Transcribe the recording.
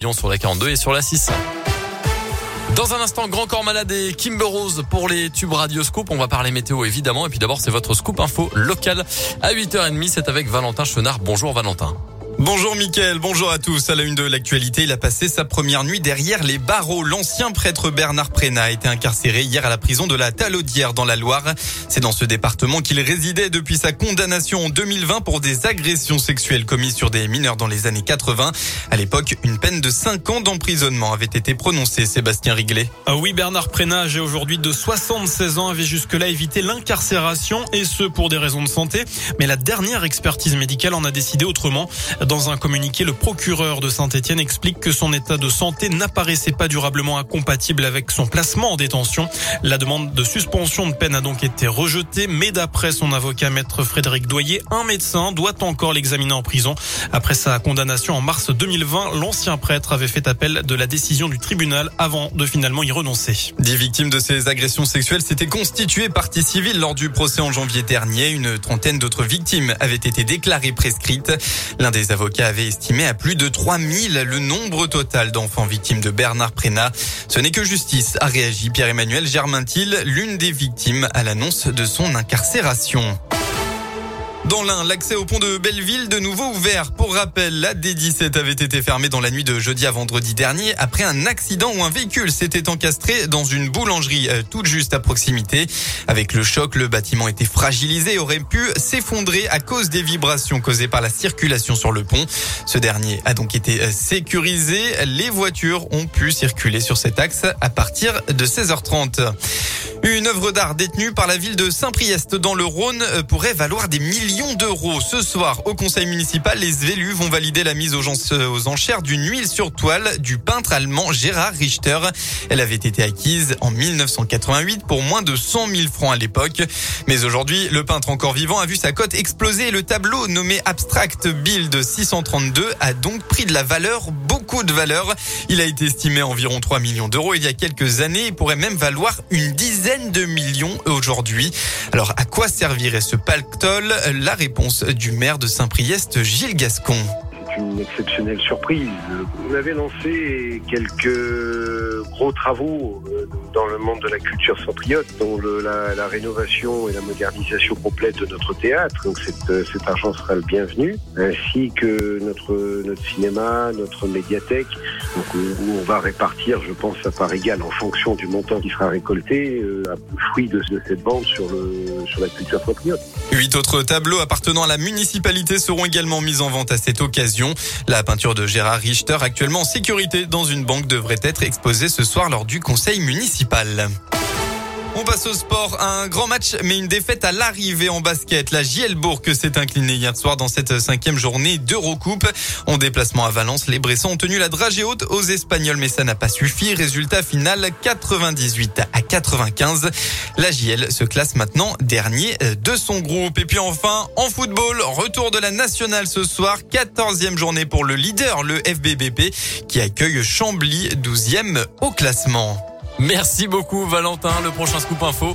sur la 42 et sur la 6. Dans un instant, Grand Corps Malade et Kimber Rose pour les tubes Radio Scoop. On va parler météo évidemment. Et puis d'abord, c'est votre scoop info local à 8h30. C'est avec Valentin Chenard. Bonjour Valentin. Bonjour Mickaël, bonjour à tous. À la une de l'actualité, il a passé sa première nuit derrière les barreaux. L'ancien prêtre Bernard Prénat a été incarcéré hier à la prison de la Talaudière dans la Loire. C'est dans ce département qu'il résidait depuis sa condamnation en 2020 pour des agressions sexuelles commises sur des mineurs dans les années 80. À l'époque, une peine de 5 ans d'emprisonnement avait été prononcée, Sébastien Riglet. Ah oui, Bernard Prénat, âgé aujourd'hui de 76 ans, avait jusque-là évité l'incarcération et ce pour des raisons de santé. Mais la dernière expertise médicale en a décidé autrement. Dans un communiqué, le procureur de Saint-Etienne explique que son état de santé n'apparaissait pas durablement incompatible avec son placement en détention. La demande de suspension de peine a donc été rejetée, mais d'après son avocat maître Frédéric Doyer, un médecin doit encore l'examiner en prison. Après sa condamnation en mars 2020, l'ancien prêtre avait fait appel de la décision du tribunal avant de finalement y renoncer. Dix victimes de ces agressions sexuelles s'étaient constituées partie civile lors du procès en janvier dernier. Une trentaine d'autres victimes avaient été déclarées prescrites. L'un des avocats avait estimé à plus de 3000 le nombre total d'enfants victimes de Bernard Prénat. Ce n'est que justice, a réagi Pierre-Emmanuel Germaintil, l'une des victimes à l'annonce de son incarcération. Dans l'un, l'accès au pont de Belleville de nouveau ouvert. Pour rappel, la D17 avait été fermée dans la nuit de jeudi à vendredi dernier après un accident où un véhicule s'était encastré dans une boulangerie euh, toute juste à proximité. Avec le choc, le bâtiment était fragilisé et aurait pu s'effondrer à cause des vibrations causées par la circulation sur le pont. Ce dernier a donc été euh, sécurisé. Les voitures ont pu circuler sur cet axe à partir de 16h30. Une œuvre d'art détenue par la ville de Saint-Priest dans le Rhône euh, pourrait valoir des millions d'euros. Ce soir, au conseil municipal, les élus vont valider la mise aux enchères d'une huile sur toile du peintre allemand Gérard Richter. Elle avait été acquise en 1988 pour moins de 100 000 francs à l'époque. Mais aujourd'hui, le peintre encore vivant a vu sa cote exploser le tableau nommé Abstract Build 632 a donc pris de la valeur, beaucoup de valeur. Il a été estimé environ 3 millions d'euros il y a quelques années et pourrait même valoir une dizaine de millions aujourd'hui. Alors à quoi servirait ce pactole La réponse du maire de Saint-Priest, Gilles Gascon une exceptionnelle surprise. On avait lancé quelques gros travaux euh, dans le monde de la culture centriote, dont la, rénovation et la modernisation complète de notre théâtre. Donc cette, euh, cet argent sera le bienvenu, ainsi que notre, cinéma, notre médiathèque, donc, où on va répartir, je pense, à part égale en fonction du montant qui sera récolté, euh, fruit de, cette vente sur, sur la culture centriote. Huit autres tableaux appartenant à la municipalité seront également mis en vente à cette occasion. La peinture de Gérard Richter, actuellement en sécurité dans une banque, devrait être exposée ce soir lors du conseil municipal. On passe au sport. Un grand match, mais une défaite à l'arrivée en basket. La Gielbourg s'est inclinée hier soir dans cette cinquième journée d'Eurocoupe. En déplacement à Valence, les Bressons ont tenu la dragée haute aux Espagnols, mais ça n'a pas suffi. Résultat final 98 à 95. La JL se classe maintenant dernier de son groupe. Et puis enfin, en football, retour de la nationale ce soir. 14e journée pour le leader, le FBBP, qui accueille Chambly, 12e au classement. Merci beaucoup Valentin. Le prochain scoop info.